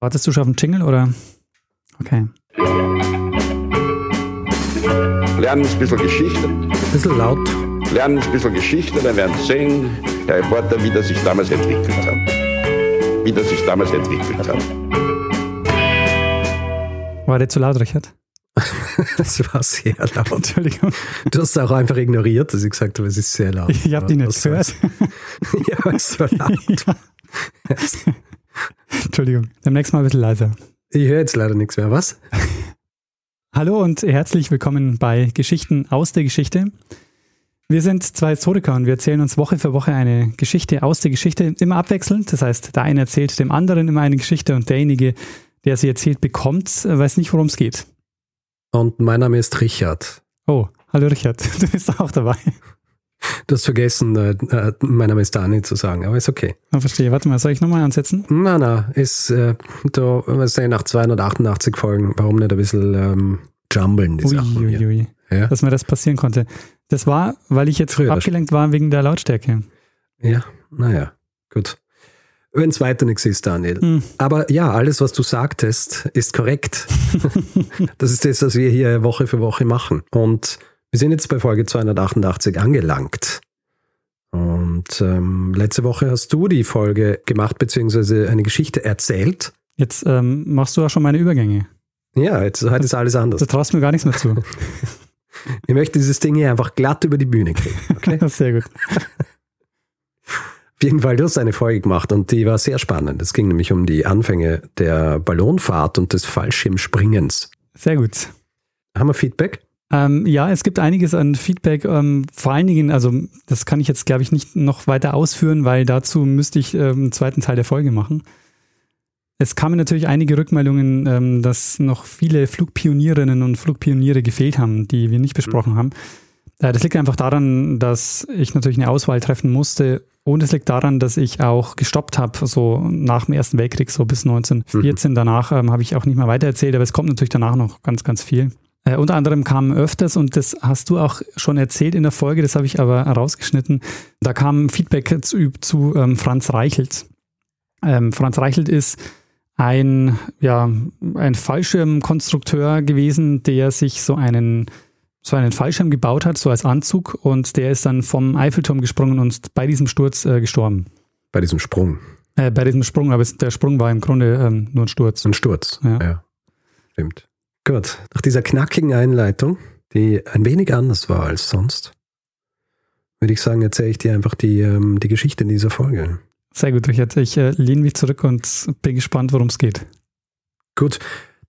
Wartest du schon auf den Jingle oder? Okay. Lernen ein bisschen Geschichte. Ein bisschen laut. Lernen ein bisschen Geschichte, dann werden Sie sehen, der Reporter, wie das sich damals entwickelt hat. Wie das sich damals entwickelt hat. War der zu laut, Richard? Das war sehr laut. Entschuldigung. Du hast es auch einfach ignoriert, dass ich gesagt habe, es ist sehr laut. Ich habe die nicht gehört. ja, es war laut. Ja. Entschuldigung. Beim nächsten Mal ein bisschen leiser. Ich höre jetzt leider nichts mehr. Was? Hallo und herzlich willkommen bei Geschichten aus der Geschichte. Wir sind zwei Historiker und wir erzählen uns Woche für Woche eine Geschichte aus der Geschichte, immer abwechselnd. Das heißt, der eine erzählt dem anderen immer eine Geschichte und derjenige, der sie erzählt, bekommt, weiß nicht, worum es geht. Und mein Name ist Richard. Oh, hallo Richard, du bist auch dabei. Du hast vergessen, äh, äh, mein Name ist Dani zu sagen, aber ist okay. Ich verstehe. Warte mal, soll ich nochmal ansetzen? Na, na, ist äh, da, was nach 288 Folgen, warum nicht ein bisschen ähm, jumbeln, die Ui, ui, ui. Ja? Dass mir das passieren konnte. Das war, weil ich jetzt Früher abgelenkt war wegen der Lautstärke. ja, naja, gut. Wenn es weiter nichts ist, Daniel. Hm. Aber ja, alles, was du sagtest, ist korrekt. das ist das, was wir hier Woche für Woche machen. Und wir sind jetzt bei Folge 288 angelangt. Und ähm, letzte Woche hast du die Folge gemacht, beziehungsweise eine Geschichte erzählt. Jetzt ähm, machst du auch schon meine Übergänge. Ja, jetzt heute ist alles anders. Du traust mir gar nichts mehr zu. Ich möchte dieses Ding hier einfach glatt über die Bühne kriegen. Okay? Sehr gut. Auf jeden Fall, du hast eine Folge gemacht und die war sehr spannend. Es ging nämlich um die Anfänge der Ballonfahrt und des Fallschirmspringens. Sehr gut. Haben wir Feedback? Ähm, ja, es gibt einiges an Feedback. Ähm, vor allen Dingen, also das kann ich jetzt, glaube ich, nicht noch weiter ausführen, weil dazu müsste ich ähm, einen zweiten Teil der Folge machen. Es kamen natürlich einige Rückmeldungen, ähm, dass noch viele Flugpionierinnen und Flugpioniere gefehlt haben, die wir nicht besprochen haben. Äh, das liegt einfach daran, dass ich natürlich eine Auswahl treffen musste und es liegt daran, dass ich auch gestoppt habe, so nach dem Ersten Weltkrieg, so bis 1914. Danach ähm, habe ich auch nicht mehr weitererzählt, aber es kommt natürlich danach noch ganz, ganz viel. Äh, unter anderem kam öfters, und das hast du auch schon erzählt in der Folge, das habe ich aber rausgeschnitten, da kam Feedback zu, zu ähm, Franz Reichelt. Ähm, Franz Reichelt ist ein, ja, ein Fallschirmkonstrukteur gewesen, der sich so einen, so einen Fallschirm gebaut hat, so als Anzug, und der ist dann vom Eiffelturm gesprungen und bei diesem Sturz äh, gestorben. Bei diesem Sprung. Äh, bei diesem Sprung, aber es, der Sprung war im Grunde ähm, nur ein Sturz. Ein Sturz. Ja. Stimmt. Gut. Nach dieser knackigen Einleitung, die ein wenig anders war als sonst, würde ich sagen, erzähle ich dir einfach die, ähm, die Geschichte in dieser Folge. Sehr gut, Richard. Ich äh, lehne mich zurück und bin gespannt, worum es geht. Gut.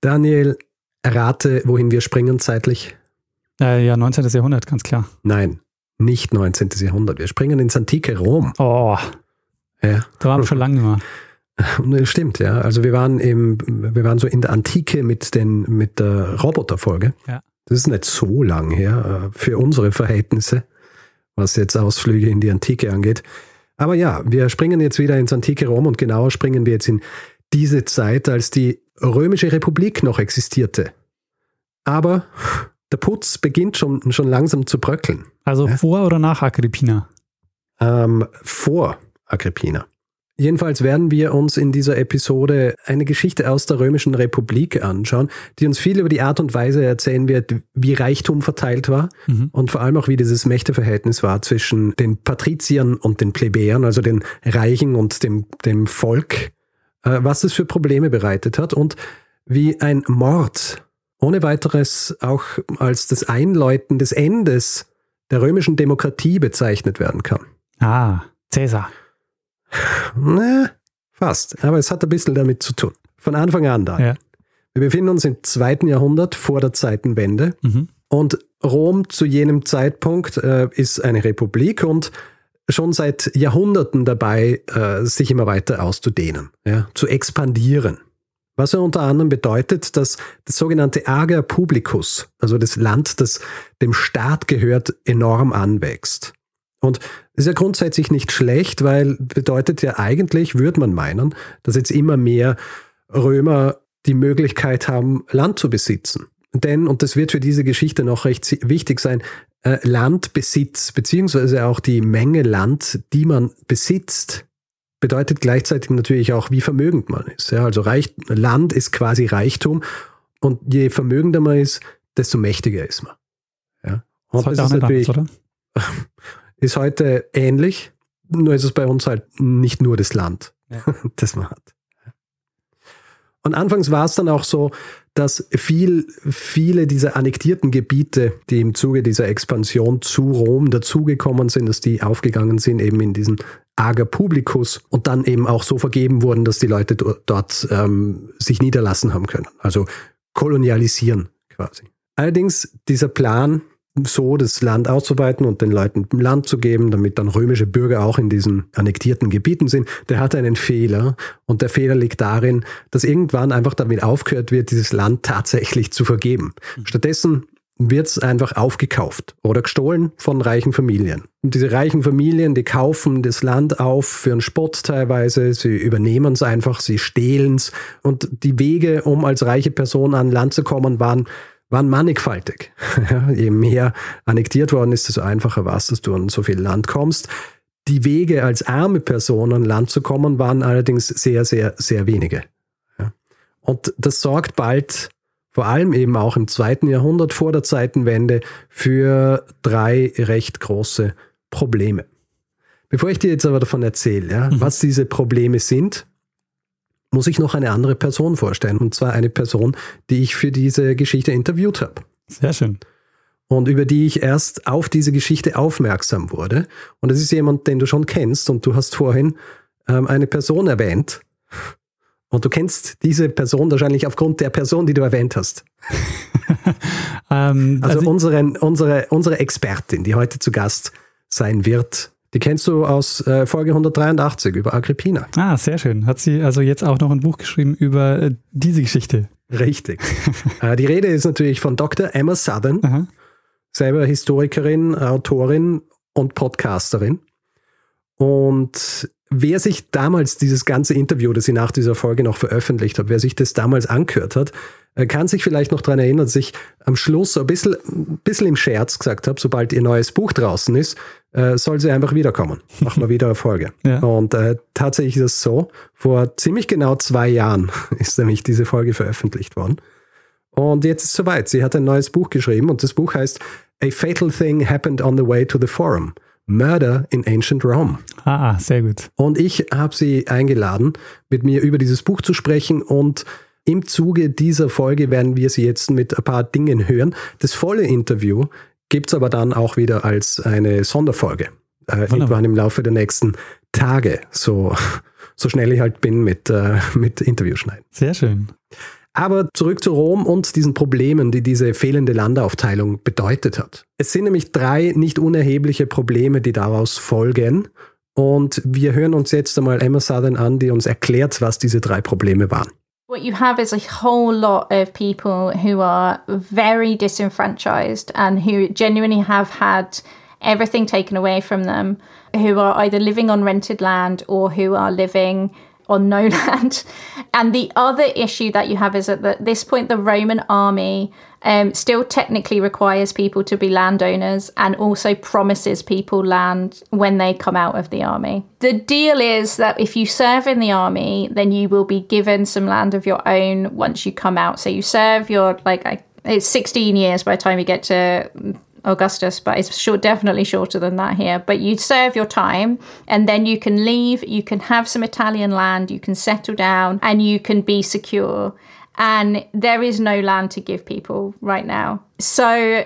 Daniel, errate, wohin wir springen zeitlich? Äh, ja, 19. Jahrhundert, ganz klar. Nein, nicht 19. Jahrhundert. Wir springen ins antike Rom. Oh, Ja. da waren wir schon lange das Stimmt, ja. Also wir waren im, wir waren so in der Antike mit den, mit der Roboterfolge. Ja. Das ist nicht so lang her äh, für unsere Verhältnisse, was jetzt Ausflüge in die Antike angeht. Aber ja, wir springen jetzt wieder ins antike Rom und genauer springen wir jetzt in diese Zeit, als die Römische Republik noch existierte. Aber der Putz beginnt schon, schon langsam zu bröckeln. Also Ja. vor oder nach Agrippina? ähm, vor Agrippina. Jedenfalls werden wir uns in dieser Episode eine Geschichte aus der Römischen Republik anschauen, die uns viel über die Art und Weise erzählen wird, wie Reichtum verteilt war Mhm. und vor allem auch, wie dieses Mächteverhältnis war zwischen den Patriziern und den Plebejern, also den Reichen und dem, dem Volk, äh, was es für Probleme bereitet hat und wie ein Mord ohne weiteres auch als das Einläuten des Endes der römischen Demokratie bezeichnet werden kann. Ah, Cäsar. Na, fast. Aber es hat ein bisschen damit zu tun. Von Anfang an da. Ja. Wir befinden uns im zweiten Jahrhundert vor der Zeitenwende Mhm. und Rom zu jenem Zeitpunkt äh, ist eine Republik und schon seit Jahrhunderten dabei, äh, sich immer weiter auszudehnen, ja, zu expandieren. Was ja unter anderem bedeutet, dass das sogenannte Ager Publicus, also das Land, das dem Staat gehört, enorm anwächst. Und das ist ja grundsätzlich nicht schlecht, weil bedeutet ja eigentlich, würde man meinen, dass jetzt immer mehr Römer die Möglichkeit haben, Land zu besitzen. Denn, und das wird für diese Geschichte noch recht wichtig sein, äh, Landbesitz, beziehungsweise auch die Menge Land, die man besitzt, bedeutet gleichzeitig natürlich auch, wie vermögend man ist. Ja, also Reich, Land ist quasi Reichtum und je vermögender man ist, desto mächtiger ist man. Ja. Und Das ist das ist natürlich anders? ist heute ähnlich, nur ist es bei uns halt nicht nur das Land, Ja. das man hat. Und anfangs war es dann auch so, dass viel, viele dieser annektierten Gebiete, die im Zuge dieser Expansion zu Rom dazugekommen sind, dass die aufgegangen sind eben in diesen Ager Publicus und dann eben auch so vergeben wurden, dass die Leute do- dort ähm, sich niederlassen haben können. Also kolonialisieren quasi. Allerdings dieser Plan, so das Land auszuweiten und den Leuten Land zu geben, damit dann römische Bürger auch in diesen annektierten Gebieten sind, der hat einen Fehler. Und der Fehler liegt darin, dass irgendwann einfach damit aufgehört wird, dieses Land tatsächlich zu vergeben. Stattdessen wird es einfach aufgekauft oder gestohlen von reichen Familien. Und diese reichen Familien, die kaufen das Land auf für einen Spott teilweise, sie übernehmen es einfach, sie stehlen es. Und die Wege, um als reiche Person an Land zu kommen, waren waren mannigfaltig. Ja, je mehr annektiert worden ist, desto einfacher war es, dass du an so viel Land kommst. Die Wege als arme Person an Land zu kommen, waren allerdings sehr, sehr, sehr wenige. Ja. Und das sorgt bald, vor allem eben auch im zweiten Jahrhundert vor der Zeitenwende, für drei recht große Probleme. Bevor ich dir jetzt aber davon erzähle, ja, was diese Probleme sind, muss ich noch eine andere Person vorstellen. Und zwar eine Person, die ich für diese Geschichte interviewt habe. Sehr schön. Und über die ich erst auf diese Geschichte aufmerksam wurde. Und es ist jemand, den du schon kennst. Und du hast vorhin ähm, eine Person erwähnt. Und du kennst diese Person wahrscheinlich aufgrund der Person, die du erwähnt hast. Ähm, Also, also, unseren, unsere, unsere Expertin, die heute zu Gast sein wird, die kennst du aus äh, Folge 183 über Agrippina. ah, sehr schön. Hat sie also jetzt auch noch ein Buch geschrieben über äh, diese Geschichte. Richtig. äh, die Rede ist natürlich von Dr. Emma Southern, Aha. selber Historikerin, Autorin und Podcasterin. Und wer sich damals dieses ganze Interview, das sie nach dieser Folge noch veröffentlicht hat, wer sich das damals angehört hat, äh, kann sich vielleicht noch daran erinnern, dass ich am Schluss so ein bisschen, ein bisschen im Scherz gesagt habe, sobald ihr neues Buch draußen ist, äh, soll sie einfach wiederkommen. Machen wir wieder eine Folge. Ja. Und äh, tatsächlich ist es so, vor ziemlich genau zwei Jahren ist nämlich diese Folge veröffentlicht worden. Und jetzt ist es soweit. Sie hat ein neues Buch geschrieben und das Buch heißt A Fatal Thing Happened on the Way to the Forum. Murder in Ancient Rome. Ah, ah, sehr gut. Und ich habe sie eingeladen, mit mir über dieses Buch zu sprechen und im Zuge dieser Folge werden wir sie jetzt mit ein paar Dingen hören. Das volle Interview gibt es aber dann auch wieder als eine Sonderfolge. Äh, irgendwann im Laufe der nächsten Tage, so, so schnell ich halt bin mit, äh, mit Interviewschneiden. Sehr schön. Aber zurück zu Rom und diesen Problemen, die diese fehlende Landeaufteilung bedeutet hat. Es sind nämlich drei nicht unerhebliche Probleme, die daraus folgen. Und wir hören uns jetzt einmal Emma Southern an, die uns erklärt, was diese drei Probleme waren. What you have is a whole lot of people who are very disenfranchised and who genuinely have had everything taken away from them, who are either living on rented land or who are living on no land. And the other issue that you have is that at this point, the Roman army um, still technically requires people to be landowners and also promises people land when they come out of the army. The deal is that if you serve in the army, then you will be given some land of your own once you come out. So you serve your, like, I- it's 16 years by the time you get to Augustus, but it's short, definitely shorter than that here. But you serve your time and then you can leave, you can have some Italian land, you can settle down, and you can be secure. And there is no land to give people right now. So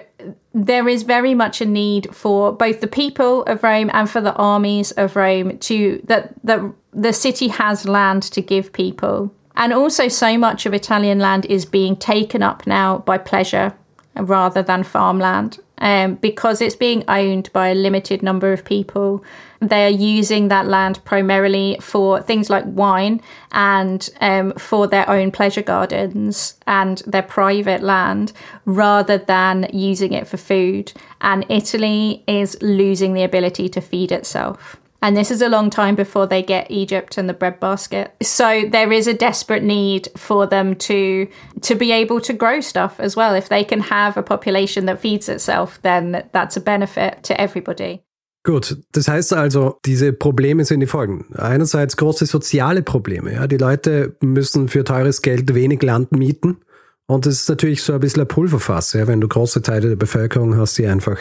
there is very much a need for both the people of Rome and for the armies of Rome to that the the city has land to give people. And also so much of Italian land is being taken up now by pleasure rather than farmland um, because it's being owned by a limited number of people. They are using that land primarily for things like wine and um, for their own pleasure gardens and their private land rather than using it for food. And Italy is losing the ability to feed itself. And this is a long time before they get Egypt and the breadbasket. So there is a desperate need for them to to be able to grow stuff as well. If they can have a population that feeds itself, then that's a benefit to everybody. Gut, das heißt also, diese Probleme sind die folgen. Einerseits große soziale Probleme. Ja. Die Leute müssen für teures Geld wenig Land mieten. Und das ist natürlich so ein bisschen ein Pulverfass, ja, wenn du große Teile der Bevölkerung hast, die einfach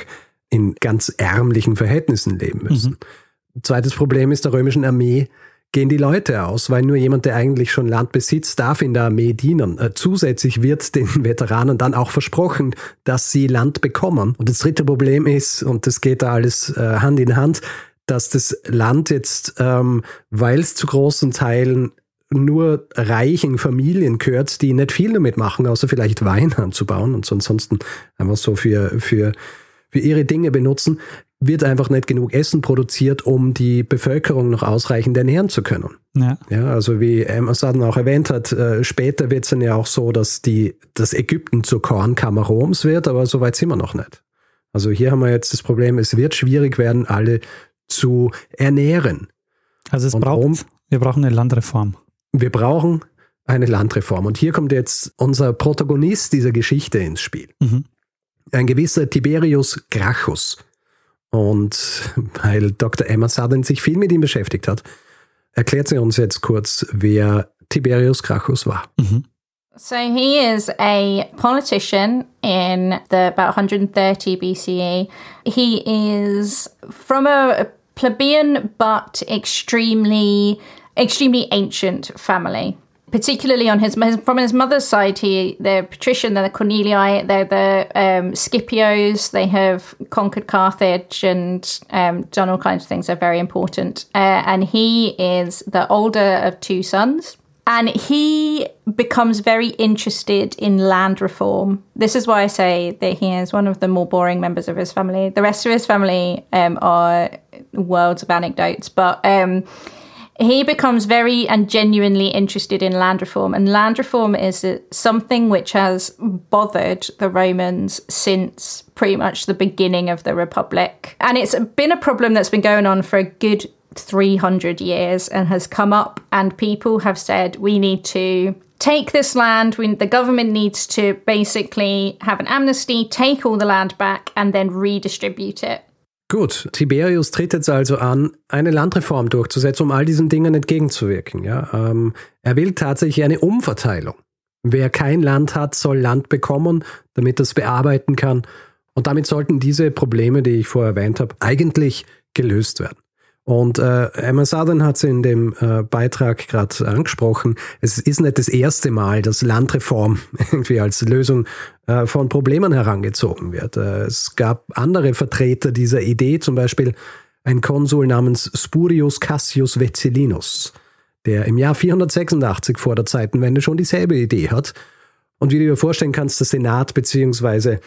in ganz ärmlichen Verhältnissen leben müssen. Mhm. Zweites Problem ist der römischen Armee gehen die Leute aus, weil nur jemand, der eigentlich schon Land besitzt, darf in der Armee dienen. Äh, zusätzlich wird den Veteranen dann auch versprochen, dass sie Land bekommen. Und das dritte Problem ist, und das geht da alles äh, Hand in Hand, dass das Land jetzt, ähm, weil es zu großen Teilen nur reichen Familien gehört, die nicht viel damit machen, außer vielleicht Wein anzubauen und ansonsten einfach so für, für, für ihre Dinge benutzen, wird einfach nicht genug Essen produziert, um die Bevölkerung noch ausreichend ernähren zu können. Ja. ja also wie Amazon auch erwähnt hat, äh, später wird es dann ja auch so, dass die, dass Ägypten zur Kornkammer Roms wird, aber so weit sind wir noch nicht. Also hier haben wir jetzt das Problem, es wird schwierig werden, alle zu ernähren. Also es Und braucht, Rom, wir brauchen eine Landreform. Wir brauchen eine Landreform. Und hier kommt jetzt unser Protagonist dieser Geschichte ins Spiel. Mhm. Ein gewisser Tiberius Gracchus. Und weil Dr. Emma Sutherland sich viel mit ihm beschäftigt hat, erklärt sie uns jetzt kurz, wer Tiberius Gracchus war. Mhm. So he is a politician in the about 130 BCE. He is from a plebeian but extremely extremely ancient family particularly on his from his mother's side, he they're patrician, they're the Cornelii, they're the um, Scipios. They have conquered Carthage and um, done all kinds of things. They're very important, uh, and he is the older of two sons. And he becomes very interested in land reform. This is why I say that he is one of the more boring members of his family. The rest of his family um, are worlds of anecdotes, but um, he becomes very and genuinely interested in land reform. And land reform is something which has bothered the Romans since pretty much the beginning of the Republic. And it's been a problem that's been going on for a good 300 years and has come up, and people have said we need to take this land. We, the government needs to basically have an amnesty, take all the land back, and then redistribute it. Gut, Tiberius tritt jetzt also an, eine Landreform durchzusetzen, um all diesen Dingen entgegenzuwirken. Ja? Ähm, er will tatsächlich eine Umverteilung. Wer kein Land hat, soll Land bekommen, damit es bearbeiten kann. Und damit sollten diese Probleme, die ich vorher erwähnt habe, eigentlich gelöst werden. Und äh, Emma Southern hat es in dem äh, Beitrag gerade angesprochen. Es ist nicht das erste Mal, dass Landreform irgendwie als Lösung äh, von Problemen herangezogen wird. Äh, es gab andere Vertreter dieser Idee, zum Beispiel ein Konsul namens Spurius Cassius Vecillinus, der im Jahr 486 vor der Zeitenwende schon dieselbe Idee hat. Und wie du dir vorstellen kannst, der Senat bzw.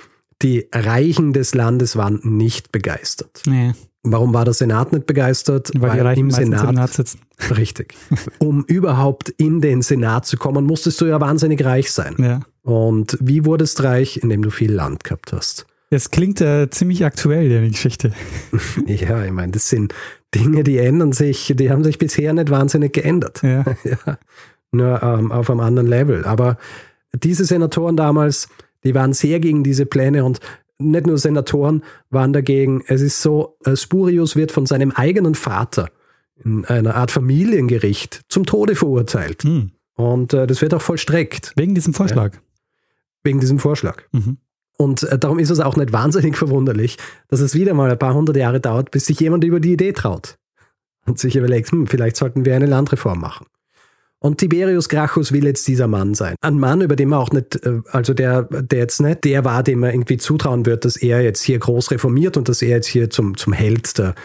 die Reichen des Landes waren nicht begeistert. Nee. Warum war der Senat nicht begeistert? Weil, Weil die Reichen im Senat, im Senat sitzen. Richtig. Um überhaupt in den Senat zu kommen, musstest du ja wahnsinnig reich sein. Ja. Und wie wurdest reich? Indem du viel Land gehabt hast. Das klingt äh, ziemlich aktuell, die Geschichte. ja, ich meine, das sind Dinge, die ändern sich, die haben sich bisher nicht wahnsinnig geändert. Ja. ja. Nur ähm, auf einem anderen Level. Aber diese Senatoren damals, die waren sehr gegen diese Pläne und nicht nur Senatoren waren dagegen. Es ist so, äh, Spurius wird von seinem eigenen Vater in einer Art Familiengericht zum Tode verurteilt. Hm. Und äh, das wird auch vollstreckt. Wegen diesem Vorschlag. Ja. Wegen diesem Vorschlag. Mhm. Und äh, darum ist es auch nicht wahnsinnig verwunderlich, dass es wieder mal ein paar hundert Jahre dauert, bis sich jemand über die Idee traut und sich überlegt, hm, vielleicht sollten wir eine Landreform machen. Und Tiberius Gracchus will jetzt dieser Mann sein. Ein Mann, über den man auch nicht, äh, also der, der jetzt nicht der war, dem man irgendwie zutrauen wird, dass er jetzt hier groß reformiert und dass er jetzt hier zum, zum Held der,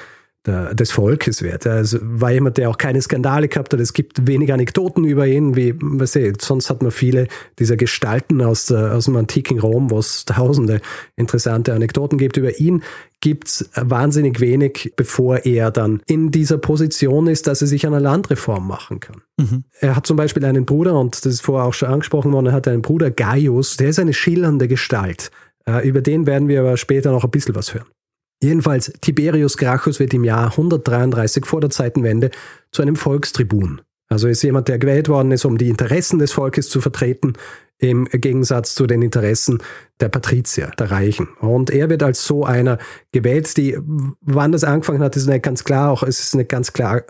der, des Volkes wird. Also war jemand, der auch keine Skandale gehabt hat. Es gibt wenig Anekdoten über ihn, wie, was ich, sonst hat man viele dieser Gestalten aus, der, aus dem antiken Rom, wo es tausende interessante Anekdoten gibt. Über ihn gibt es wahnsinnig wenig, bevor er dann in dieser Position ist, dass er sich einer Landreform machen kann. Mhm. Er hat zum Beispiel einen Bruder, und das ist vorher auch schon angesprochen worden, er hat einen Bruder Gaius, der ist eine schillernde Gestalt. Äh, über den werden wir aber später noch ein bisschen was hören. Jedenfalls, Tiberius Gracchus wird im Jahr 133 vor der Zeitenwende zu einem Volkstribun. Also ist jemand, der gewählt worden ist, um die Interessen des Volkes zu vertreten, im Gegensatz zu den Interessen der Patrizier, der Reichen. Und er wird als so einer gewählt, die, wann das angefangen hat, ist nicht ganz klar, auch es ist nicht ganz klar,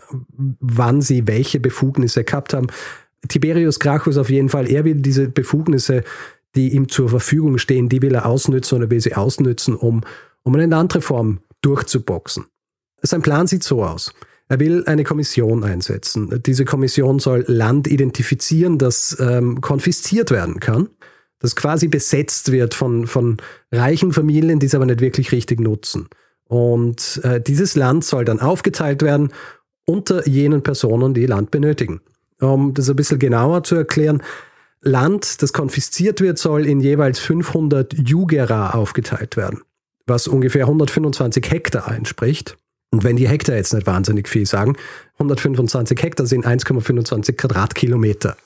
wann sie welche Befugnisse gehabt haben. Tiberius Gracchus auf jeden Fall, er will diese Befugnisse, die ihm zur Verfügung stehen, die will er ausnützen oder will sie ausnützen, um, um eine andere Form durchzuboxen. Sein Plan sieht so aus. Er will eine Kommission einsetzen. Diese Kommission soll Land identifizieren, das ähm, konfisziert werden kann, das quasi besetzt wird von, von reichen Familien, die es aber nicht wirklich richtig nutzen. Und äh, dieses Land soll dann aufgeteilt werden unter jenen Personen, die Land benötigen. Um das ein bisschen genauer zu erklären, Land, das konfisziert wird, soll in jeweils 500 Jugera aufgeteilt werden, was ungefähr 125 Hektar entspricht. Und wenn die Hektar jetzt nicht wahnsinnig viel sagen, 125 Hektar sind 1,25 Quadratkilometer.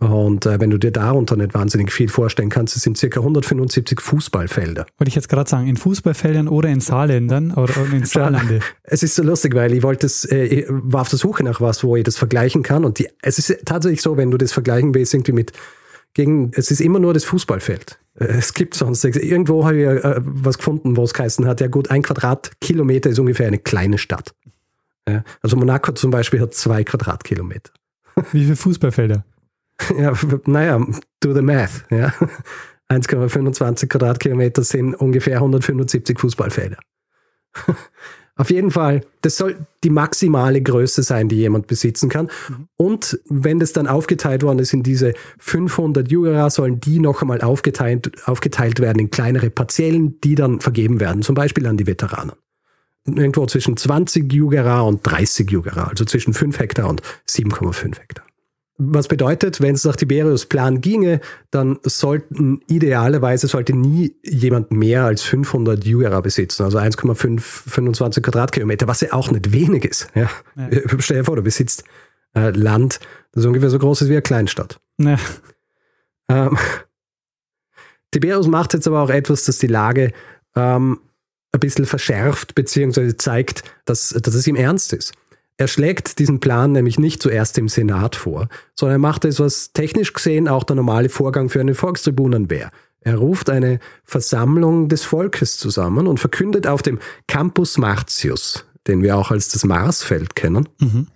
Und äh, wenn du dir darunter nicht wahnsinnig viel vorstellen kannst, es sind circa 175 Fußballfelder. Wollte ich jetzt gerade sagen, in Fußballfeldern oder in Saarländern oder in Saarlande. es ist so lustig, weil ich wollte es, äh, ich war auf der Suche nach was, wo ich das vergleichen kann. Und die, es ist tatsächlich so, wenn du das vergleichen willst, irgendwie mit gegen, es ist immer nur das Fußballfeld. Es gibt sonst Irgendwo habe ich äh, was gefunden, wo es geheißen hat, ja gut, ein Quadratkilometer ist ungefähr eine kleine Stadt. Ja, also Monaco zum Beispiel hat zwei Quadratkilometer. Wie viele Fußballfelder? Ja, naja, do the math. Ja. 1,25 Quadratkilometer sind ungefähr 175 Fußballfelder. Auf jeden Fall, das soll die maximale Größe sein, die jemand besitzen kann. Mhm. Und wenn das dann aufgeteilt worden ist in diese 500 Jugera, sollen die noch einmal aufgeteilt, aufgeteilt werden in kleinere Parzellen, die dann vergeben werden, zum Beispiel an die Veteranen. Irgendwo zwischen 20 Jugera und 30 Jugera, also zwischen 5 Hektar und 7,5 Hektar. Was bedeutet, wenn es nach Tiberius Plan ginge, dann sollten idealerweise sollte nie jemand mehr als 500 Jura besitzen, also 1,25 Quadratkilometer, was ja auch nicht wenig ist. Ja. ja. Stell dir vor, du besitzt äh, Land, das ungefähr so groß ist wie eine Kleinstadt. Ja. Ähm, Tiberius macht jetzt aber auch etwas, das die Lage ähm, ein bisschen verschärft, beziehungsweise zeigt, dass, dass es ihm ernst ist. Er schlägt diesen Plan nämlich nicht zuerst im Senat vor, sondern er macht es, was technisch gesehen auch der normale Vorgang für eine Volkstribunen wäre. Er ruft eine Versammlung des Volkes zusammen und verkündet auf dem Campus Martius, den wir auch als das Marsfeld kennen, mhm.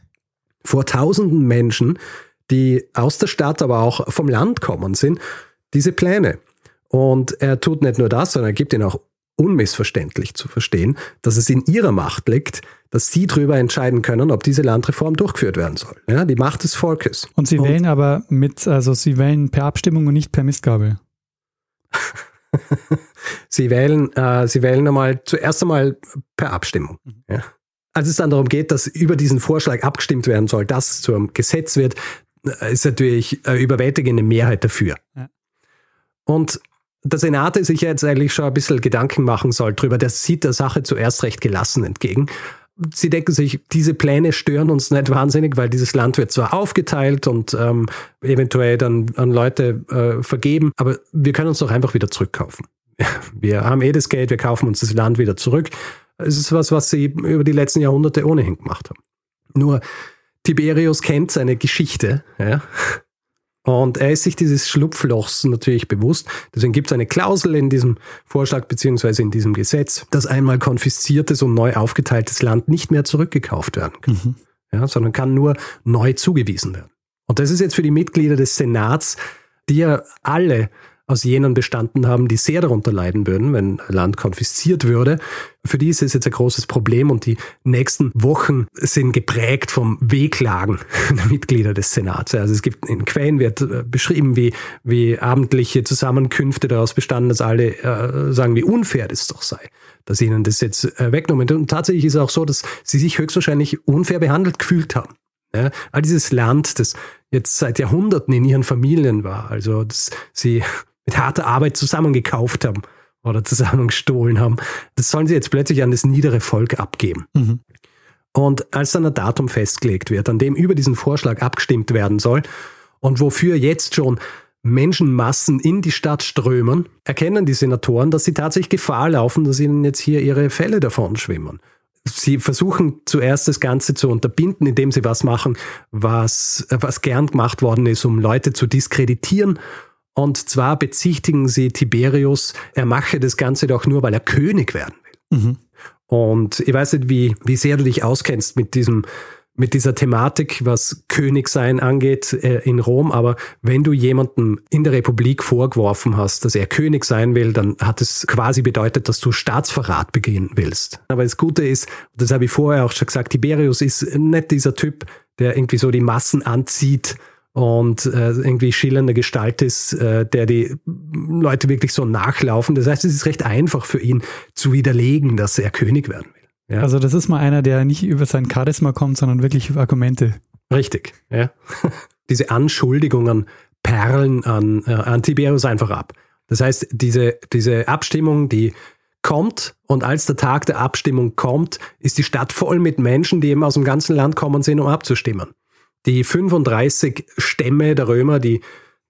vor tausenden Menschen, die aus der Stadt, aber auch vom Land kommen sind, diese Pläne. Und er tut nicht nur das, sondern er gibt ihnen auch unmissverständlich zu verstehen, dass es in ihrer Macht liegt, dass sie darüber entscheiden können, ob diese Landreform durchgeführt werden soll. Ja, die Macht des Volkes. Und sie und wählen aber mit, also sie wählen per Abstimmung und nicht per Mistgabel. sie wählen, äh, sie wählen einmal zuerst einmal per Abstimmung. Mhm. Ja. Als es dann darum geht, dass über diesen Vorschlag abgestimmt werden soll, dass zum Gesetz wird, äh, ist natürlich eine überwältigende Mehrheit dafür. Ja. Und der Senat sich jetzt eigentlich schon ein bisschen Gedanken machen soll drüber, der sieht der Sache zuerst recht gelassen entgegen. Sie denken sich, diese Pläne stören uns nicht wahnsinnig, weil dieses Land wird zwar aufgeteilt und ähm, eventuell dann an Leute äh, vergeben, aber wir können uns doch einfach wieder zurückkaufen. Wir haben eh das Geld, wir kaufen uns das Land wieder zurück. Es ist was, was sie über die letzten Jahrhunderte ohnehin gemacht haben. Nur Tiberius kennt seine Geschichte. Ja? Und er ist sich dieses Schlupflochs natürlich bewusst. Deswegen gibt es eine Klausel in diesem Vorschlag beziehungsweise in diesem Gesetz, dass einmal konfisziertes und neu aufgeteiltes Land nicht mehr zurückgekauft werden kann, mhm. ja, sondern kann nur neu zugewiesen werden. Und das ist jetzt für die Mitglieder des Senats, die ja alle aus jenen bestanden haben, die sehr darunter leiden würden, wenn Land konfisziert würde. Für die ist es jetzt ein großes Problem und die nächsten Wochen sind geprägt vom Wehklagen der Mitglieder des Senats. Also es gibt in Quellen wird äh, beschrieben, wie, wie abendliche Zusammenkünfte daraus bestanden, dass alle äh, sagen, wie unfair das doch sei, dass ihnen das jetzt äh, weggenommen wird. Und tatsächlich ist es auch so, dass sie sich höchstwahrscheinlich unfair behandelt gefühlt haben. Ja, all dieses Land, das jetzt seit Jahrhunderten in ihren Familien war, also dass sie mit harter Arbeit zusammengekauft haben oder zusammengestohlen haben. Das sollen sie jetzt plötzlich an das niedere Volk abgeben. Mhm. Und als dann ein Datum festgelegt wird, an dem über diesen Vorschlag abgestimmt werden soll und wofür jetzt schon Menschenmassen in die Stadt strömen, erkennen die Senatoren, dass sie tatsächlich Gefahr laufen, dass ihnen jetzt hier ihre Fälle davon schwimmen. Sie versuchen zuerst das Ganze zu unterbinden, indem sie was machen, was, was gern gemacht worden ist, um Leute zu diskreditieren Und zwar bezichtigen sie Tiberius, er mache das Ganze doch nur, weil er König werden will. Mhm. Und ich weiß nicht, wie, wie sehr du dich auskennst mit diesem mit dieser Thematik, was Königsein angeht äh, in Rom. Aber wenn du jemanden in der Republik vorgeworfen hast, dass er König sein will, dann hat es quasi bedeutet, dass du Staatsverrat begehen willst. Aber das Gute ist, das habe ich vorher auch schon gesagt, Tiberius ist nicht dieser Typ, der irgendwie so die Massen anzieht und äh, irgendwie schillernde Gestalt ist, äh, der die Leute wirklich so nachlaufen. Das heißt, es ist recht einfach für ihn zu widerlegen, dass er König werden will. Ja. Also das ist mal einer, der nicht über sein Charisma kommt, sondern wirklich über Argumente. Richtig, ja. diese Anschuldigungen perlen an, äh, an Tiberius einfach ab. Das heißt, diese, diese Abstimmung, die kommt und als der Tag der Abstimmung kommt, ist die Stadt voll mit Menschen, die eben aus dem ganzen Land kommen sind, um abzustimmen. Die 35 Stämme der Römer, die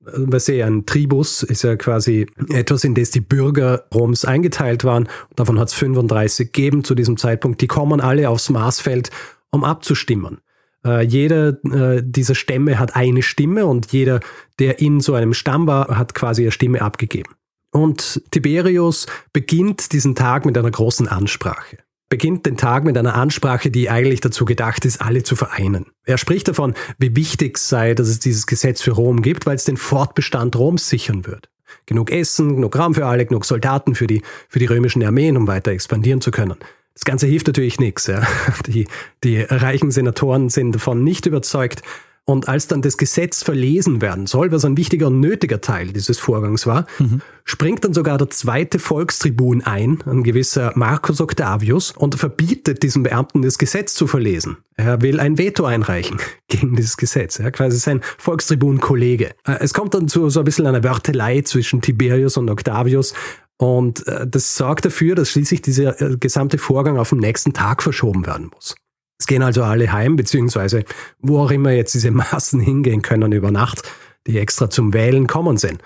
was ja ein Tribus ist ja quasi etwas, in das die Bürger Roms eingeteilt waren. Davon hat es 35 gegeben zu diesem Zeitpunkt. Die kommen alle aufs Marsfeld, um abzustimmen. Äh, jeder äh, dieser Stämme hat eine Stimme und jeder, der in so einem Stamm war, hat quasi eine Stimme abgegeben. Und Tiberius beginnt diesen Tag mit einer großen Ansprache beginnt den Tag mit einer Ansprache, die eigentlich dazu gedacht ist, alle zu vereinen. Er spricht davon, wie wichtig sei, dass es dieses Gesetz für Rom gibt, weil es den Fortbestand Roms sichern wird. Genug Essen, genug Raum für alle, genug Soldaten für die, für die römischen Armeen, um weiter expandieren zu können. Das Ganze hilft natürlich nichts. Ja. Die, die reichen Senatoren sind davon nicht überzeugt, und als dann das Gesetz verlesen werden soll, was ein wichtiger und nötiger Teil dieses Vorgangs war, mhm. springt dann sogar der zweite Volkstribun ein, ein gewisser Marcus Octavius, und verbietet diesem Beamten das Gesetz zu verlesen. Er will ein Veto einreichen gegen dieses Gesetz, ja, quasi sein Volkstribun-Kollege. Äh, es kommt dann zu so ein bisschen einer Wörtelei zwischen Tiberius und Octavius, und äh, das sorgt dafür, dass schließlich dieser äh, gesamte Vorgang auf den nächsten Tag verschoben werden muss. Es gehen also alle heim, beziehungsweise wo auch immer jetzt diese Massen hingehen können über Nacht, die extra zum Wählen kommen sind.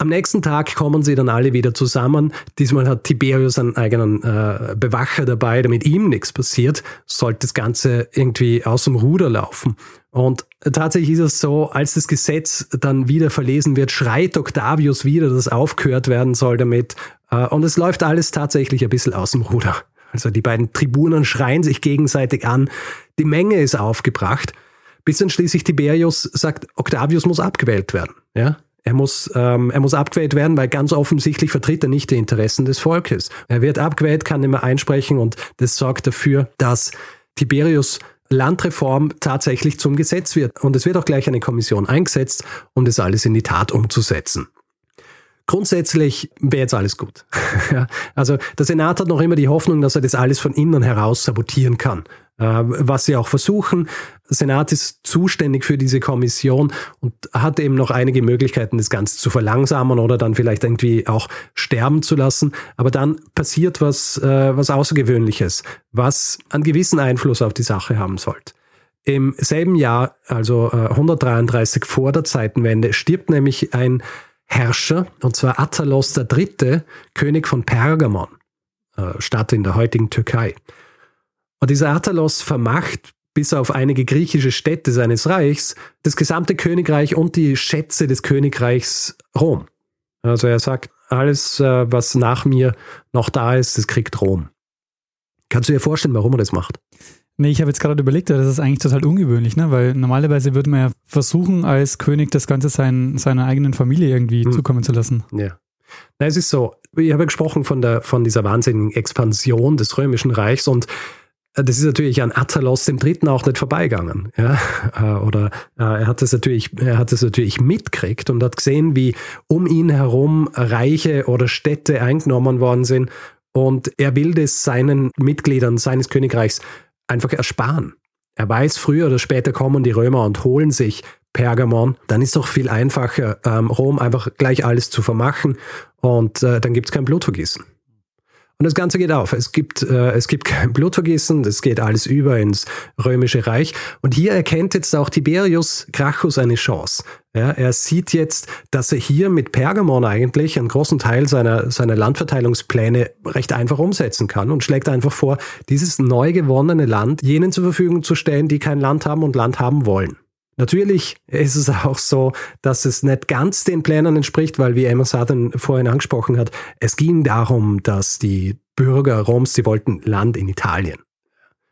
Am nächsten Tag kommen sie dann alle wieder zusammen. Diesmal hat Tiberius einen eigenen äh, Bewacher dabei, damit ihm nichts passiert, sollte das Ganze irgendwie aus dem Ruder laufen. Und tatsächlich ist es so, als das Gesetz dann wieder verlesen wird, schreit Octavius wieder, dass aufgehört werden soll damit. Äh, und es läuft alles tatsächlich ein bisschen aus dem Ruder. Also die beiden Tribunen schreien sich gegenseitig an, die Menge ist aufgebracht, bis dann schließlich Tiberius sagt, Octavius muss abgewählt werden. Ja? Er muss, ähm, er muss abgewählt werden, weil ganz offensichtlich vertritt er nicht die Interessen des Volkes. Er wird abgewählt, kann mehr einsprechen und das sorgt dafür, dass Tiberius Landreform tatsächlich zum Gesetz wird. Und es wird auch gleich eine Kommission eingesetzt, um das alles in die Tat umzusetzen. Grundsätzlich wäre jetzt alles gut. also der Senat hat noch immer die Hoffnung, dass er das alles von innen heraus sabotieren kann. Äh, was sie auch versuchen. Der Senat ist zuständig für diese Kommission und hat eben noch einige Möglichkeiten, das Ganze zu verlangsamen oder dann vielleicht irgendwie auch sterben zu lassen. Aber dann passiert was, äh, was Außergewöhnliches, was einen gewissen Einfluss auf die Sache haben sollte. Im selben Jahr, also 133 äh, vor der Zeitenwende, stirbt nämlich ein Herrscher, und zwar Attalos III., König von Pergamon, äh, Stadt in der heutigen Türkei. Und dieser Attalos vermacht bis auf einige griechische Städte seines Reichs das gesamte Königreich und die Schätze des Königreichs Rom. Also er sagt, alles, äh, was nach mir noch da ist, das kriegt Rom. Kannst du dir vorstellen, warum er das macht? Nee, ich habe jetzt gerade überlegt, das ist eigentlich total ungewöhnlich, ne? weil normalerweise würde man ja versuchen, als König das Ganze sein, seiner eigenen Familie irgendwie hm. zukommen zu lassen. Ja. Na, es ist so, ich habe gesprochen von, der, von dieser wahnsinnigen Expansion des Römischen Reichs und äh, das ist natürlich an Attalos dem Dritten auch nicht vorbeigegangen. Ja? Äh, oder äh, er hat es natürlich, er hat es natürlich mitgekriegt und hat gesehen, wie um ihn herum Reiche oder Städte eingenommen worden sind. Und er will das seinen Mitgliedern seines Königreichs einfach ersparen. Er weiß, früher oder später kommen die Römer und holen sich Pergamon, dann ist es doch viel einfacher, ähm, Rom einfach gleich alles zu vermachen und äh, dann gibt es kein Blutvergießen. Und das Ganze geht auf. Es gibt, äh, es gibt kein Blutvergießen, es geht alles über ins Römische Reich. Und hier erkennt jetzt auch Tiberius Gracchus eine Chance. Ja, er sieht jetzt, dass er hier mit Pergamon eigentlich einen großen Teil seiner, seiner Landverteilungspläne recht einfach umsetzen kann und schlägt einfach vor, dieses neu gewonnene Land jenen zur Verfügung zu stellen, die kein Land haben und Land haben wollen. Natürlich ist es auch so, dass es nicht ganz den Plänen entspricht, weil wie Emma Southern vorhin angesprochen hat, es ging darum, dass die Bürger Roms, sie wollten Land in Italien.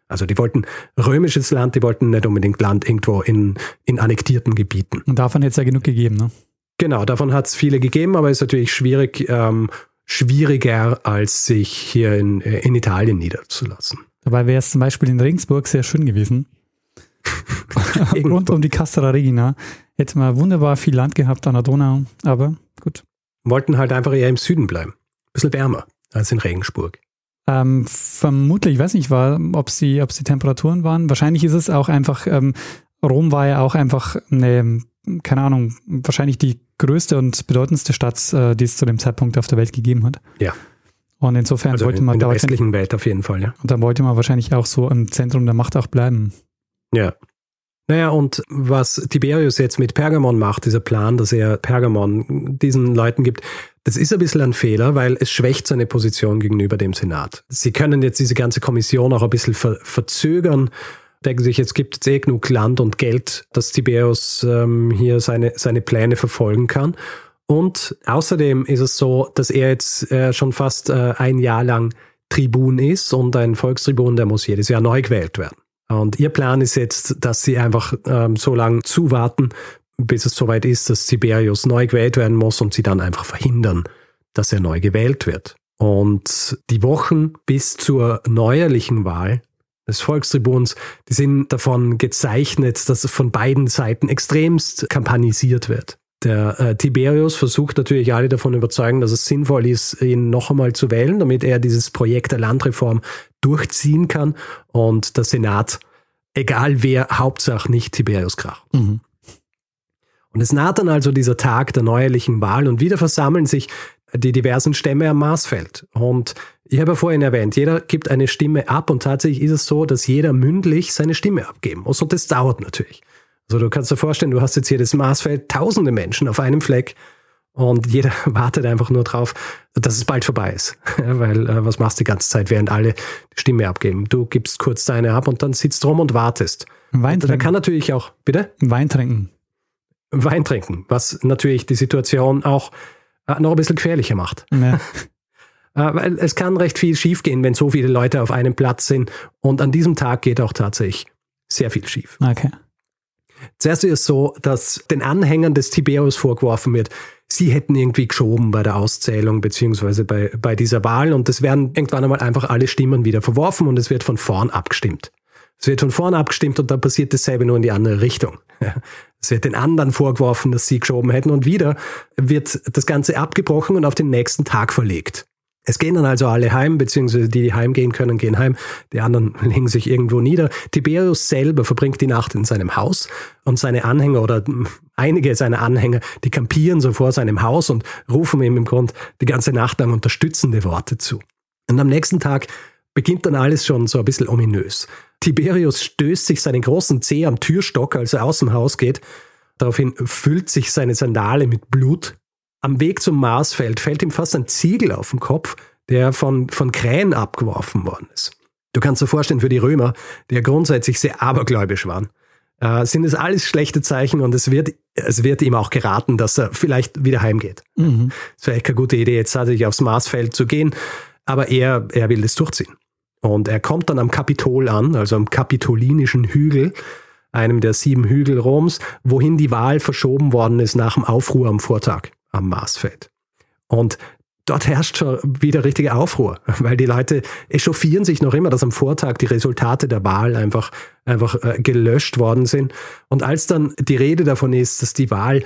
Also die wollten römisches Land, die wollten nicht unbedingt Land irgendwo in, in annektierten Gebieten. Und davon hätte es ja genug gegeben, ne? Genau, davon hat es viele gegeben, aber es ist natürlich schwierig, ähm, schwieriger, als sich hier in, in Italien niederzulassen. Dabei wäre es zum Beispiel in Regensburg sehr schön gewesen. Rund um die Castra Regina hätte man wunderbar viel Land gehabt an der Donau, aber gut. Wollten halt einfach eher im Süden bleiben. Bisschen wärmer als in Regensburg. Ähm, vermutlich, ich weiß nicht, war, ob sie, ob sie Temperaturen waren. Wahrscheinlich ist es auch einfach, ähm, Rom war ja auch einfach eine, keine Ahnung, wahrscheinlich die größte und bedeutendste Stadt, äh, die es zu dem Zeitpunkt auf der Welt gegeben hat. Ja. Und insofern Also wollte in, man in der da westlichen Welt auf jeden Fall, ja. und dann wollte man wahrscheinlich auch so im Zentrum der Macht auch bleiben. Ja. Naja, und was Tiberius jetzt mit Pergamon macht, dieser Plan, dass er Pergamon diesen Leuten gibt, das ist ein bisschen ein Fehler, weil es schwächt seine Position gegenüber dem Senat. Sie können jetzt diese ganze Kommission auch ein bisschen ver verzögern, denken sich, jetzt gibt es eh genug Land und Geld, dass Tiberius ähm, hier seine, seine Pläne verfolgen kann. Und außerdem ist es so, dass er jetzt äh, schon fast äh, ein Jahr lang Tribun ist und ein Volkstribun, der muss jedes Jahr neu gewählt werden. Und ihr Plan ist jetzt, dass sie einfach ähm, so lange zuwarten, bis es soweit ist, dass Tiberius neu gewählt werden muss und sie dann einfach verhindern, dass er neu gewählt wird. Und die Wochen bis zur neuerlichen Wahl des Volkstribuns, die sind davon gezeichnet, dass von beiden Seiten extremst kampanisiert wird. Der äh, Tiberius versucht natürlich alle davon überzeugen, dass es sinnvoll ist, ihn noch einmal zu wählen, damit er dieses Projekt der Landreform durchziehen kann und der Senat, egal wer, Hauptsache nicht Tiberius Krach. Mhm. Und es naht dann also dieser Tag der neuerlichen Wahl und wieder versammeln sich die diversen Stämme am Marsfeld. Und ich habe ja vorhin erwähnt, jeder gibt eine Stimme ab und tatsächlich ist es so, dass jeder mündlich seine Stimme abgeben muss und das dauert natürlich. Also du kannst dir vorstellen, du hast jetzt hier das Marsfeld, tausende Menschen auf einem Fleck und jeder wartet einfach nur drauf, dass es bald vorbei ist. Weil äh, was machst du die ganze Zeit, während alle die Stimme abgeben? Du gibst kurz deine ab und dann sitzt rum und wartest. Wein Und da trinken. kann natürlich auch, bitte? Wein trinken. Wein trinken, was natürlich die Situation auch äh, noch ein bisschen gefährlicher macht. Ja. Äh, weil es kann recht viel schiefgehen, wenn so viele Leute auf einem Platz sind. Und an diesem Tag geht auch tatsächlich sehr viel schief. Okay. Zuerst ist es so, dass den Anhängern des Tiberius vorgeworfen wird, sie hätten irgendwie geschoben bei der Auszählung beziehungsweise bei, bei dieser Wahl und es werden irgendwann einmal einfach alle Stimmen wieder verworfen und es wird von vorn abgestimmt. Es wird von vorn abgestimmt und dann passiert dasselbe nur in die andere Richtung. Es wird den anderen vorgeworfen, dass sie geschoben hätten und wieder wird das Ganze abgebrochen und auf den nächsten Tag verlegt. Es gehen dann also alle heim, beziehungsweise die, die heimgehen können, gehen heim. Die anderen legen sich irgendwo nieder. Tiberius selber verbringt die Nacht in seinem Haus und seine Anhänger oder einige seiner Anhänger, die kampieren so vor seinem Haus und rufen ihm im Grund die ganze Nacht lang unterstützende Worte zu. Und am nächsten Tag beginnt dann alles schon so ein bisschen ominös. Tiberius stößt sich seinen großen Zeh am Türstock, als er aus dem Haus geht. Daraufhin füllt sich seine Sandale mit Blut. Am Weg zum Marsfeld fällt ihm fast ein Ziegel auf den Kopf, der von, von Krähen abgeworfen worden ist. Du kannst dir vorstellen, für die Römer, die ja grundsätzlich sehr abergläubisch waren, äh, sind es alles schlechte Zeichen und es wird, es wird ihm auch geraten, dass er vielleicht wieder heimgeht. Mhm. Es wäre echt keine gute Idee, jetzt tatsächlich aufs Marsfeld zu gehen, aber er, er will das durchziehen. Und er kommt dann am Kapitol an, also am kapitolinischen Hügel, einem der sieben Hügel Roms, wohin die Wahl verschoben worden ist nach dem Aufruhr am Vortag am Marsfeld. Und dort herrscht schon wieder richtiger Aufruhr, weil die Leute echauffieren sich noch immer, dass am Vortag die Resultate der Wahl einfach, einfach äh, gelöscht worden sind. Und als dann die Rede davon ist, dass die Wahl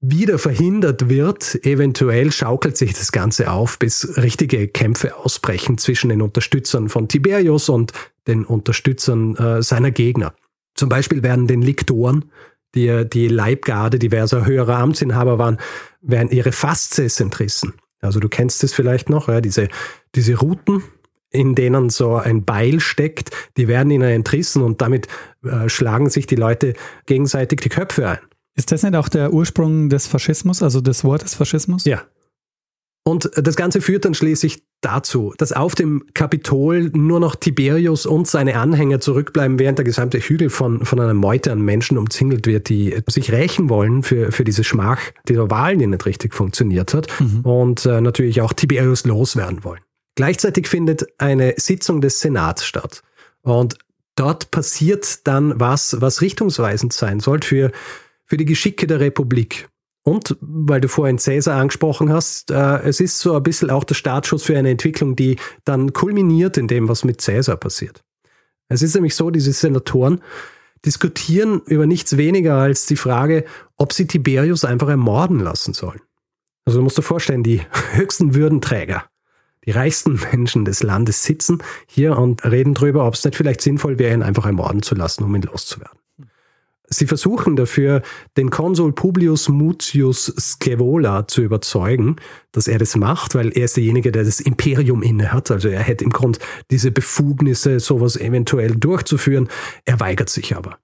wieder verhindert wird, eventuell schaukelt sich das Ganze auf, bis richtige Kämpfe ausbrechen zwischen den Unterstützern von Tiberius und den Unterstützern äh, seiner Gegner. Zum Beispiel werden den Liktoren, die, die Leibgarde diverser höherer Amtsinhaber waren, werden ihre Fasces entrissen. Also du kennst es vielleicht noch, ja, diese, diese Routen, in denen so ein Beil steckt, die werden ihnen entrissen und damit äh, schlagen sich die Leute gegenseitig die Köpfe ein. Ist das nicht auch der Ursprung des Faschismus, also des Wortes Faschismus? Ja. Und das Ganze führt dann schließlich dazu, dass auf dem Kapitol nur noch Tiberius und seine Anhänger zurückbleiben, während der gesamte Hügel von, von einer Meute an Menschen umzingelt wird, die sich rächen wollen für, für diese Schmach dieser Wahlen, die nicht richtig funktioniert hat mhm. und äh, natürlich auch Tiberius loswerden wollen. Gleichzeitig findet eine Sitzung des Senats statt und dort passiert dann was, was richtungsweisend sein soll für, für die Geschicke der Republik. Und weil du vorhin Cäsar angesprochen hast, äh, es ist so ein bisschen auch der Startschuss für eine Entwicklung, die dann kulminiert in dem, was mit Cäsar passiert. Es ist nämlich so, diese Senatoren diskutieren über nichts weniger als die Frage, ob sie Tiberius einfach ermorden lassen sollen. Also du musst dir vorstellen, die höchsten Würdenträger, die reichsten Menschen des Landes sitzen hier und reden darüber, ob es nicht vielleicht sinnvoll wäre, ihn einfach ermorden zu lassen, um ihn loszuwerden. Sie versuchen dafür, den Konsul Publius Mutius Scaevola zu überzeugen, dass er das macht, weil er ist derjenige, der das Imperium innehat. Also er hätte im Grund diese Befugnisse, sowas eventuell durchzuführen. Er weigert sich aber.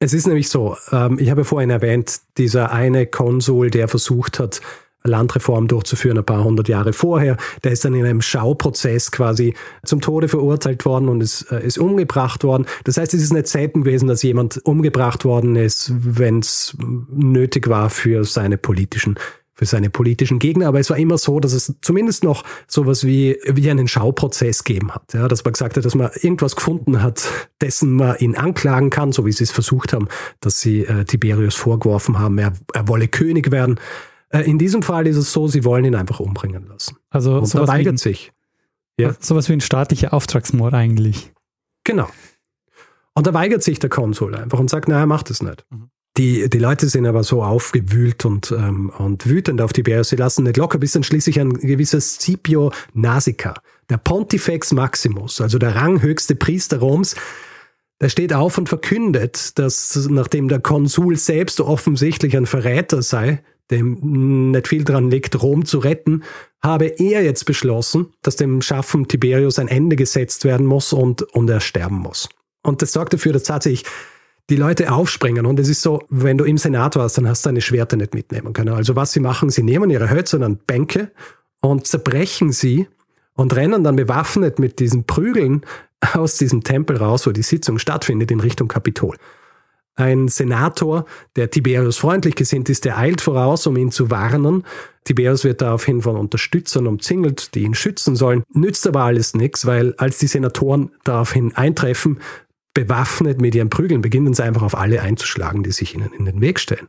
Es ist nämlich so, ähm, ich habe vorhin erwähnt, dieser eine Konsul, der versucht hat, Landreform durchzuführen, ein paar hundert Jahre vorher. Der ist dann in einem Schauprozess quasi zum Tode verurteilt worden und ist, äh, ist umgebracht worden. Das heißt, es ist nicht selten gewesen, dass jemand umgebracht worden ist, wenn es nötig war für seine politischen für seine politischen Gegner, aber es war immer so, dass es zumindest noch sowas wie, wie einen Schauprozess gegeben hat. Ja, dass man gesagt hat, dass man irgendwas gefunden hat, dessen man ihn anklagen kann, so wie sie es versucht haben, dass sie äh, Tiberius vorgeworfen haben, er, er wolle König werden. Äh, in diesem Fall ist es so, sie wollen ihn einfach umbringen lassen. Also und sowas er weigert ein, sich. Ja. Sowas wie ein staatlicher Auftragsmord eigentlich. Genau. Und da weigert sich der Konsul einfach und sagt, naja, er macht es nicht. Mhm. Die, die Leute sind aber so aufgewühlt und, ähm, und wütend auf Tiberius, sie lassen nicht locker, bis dann schließlich ein gewisser Scipio Nasica, der Pontifex Maximus, also der ranghöchste Priester Roms, der steht auf und verkündet, dass nachdem der Konsul selbst offensichtlich ein Verräter sei, dem nicht viel dran liegt, Rom zu retten, habe er jetzt beschlossen, dass dem Schaffen Tiberius ein Ende gesetzt werden muss und, und er sterben muss. Und das sorgt dafür, dass tatsächlich die Leute aufspringen. Und es ist so, wenn du im Senat warst, dann hast du deine Schwerter nicht mitnehmen können. Also was sie machen, sie nehmen ihre hölzernen Bänke und zerbrechen sie und rennen dann bewaffnet mit diesen Prügeln aus diesem Tempel raus, wo die Sitzung stattfindet, in Richtung Kapitol. Ein Senator, der Tiberius freundlich gesinnt ist, der eilt voraus, um ihn zu warnen. Tiberius wird daraufhin von Unterstützern umzingelt, die ihn schützen sollen. Nützt aber alles nichts, weil als die Senatoren daraufhin eintreffen, bewaffnet mit ihren Prügeln, beginnen sie einfach auf alle einzuschlagen, die sich ihnen in den Weg stellen.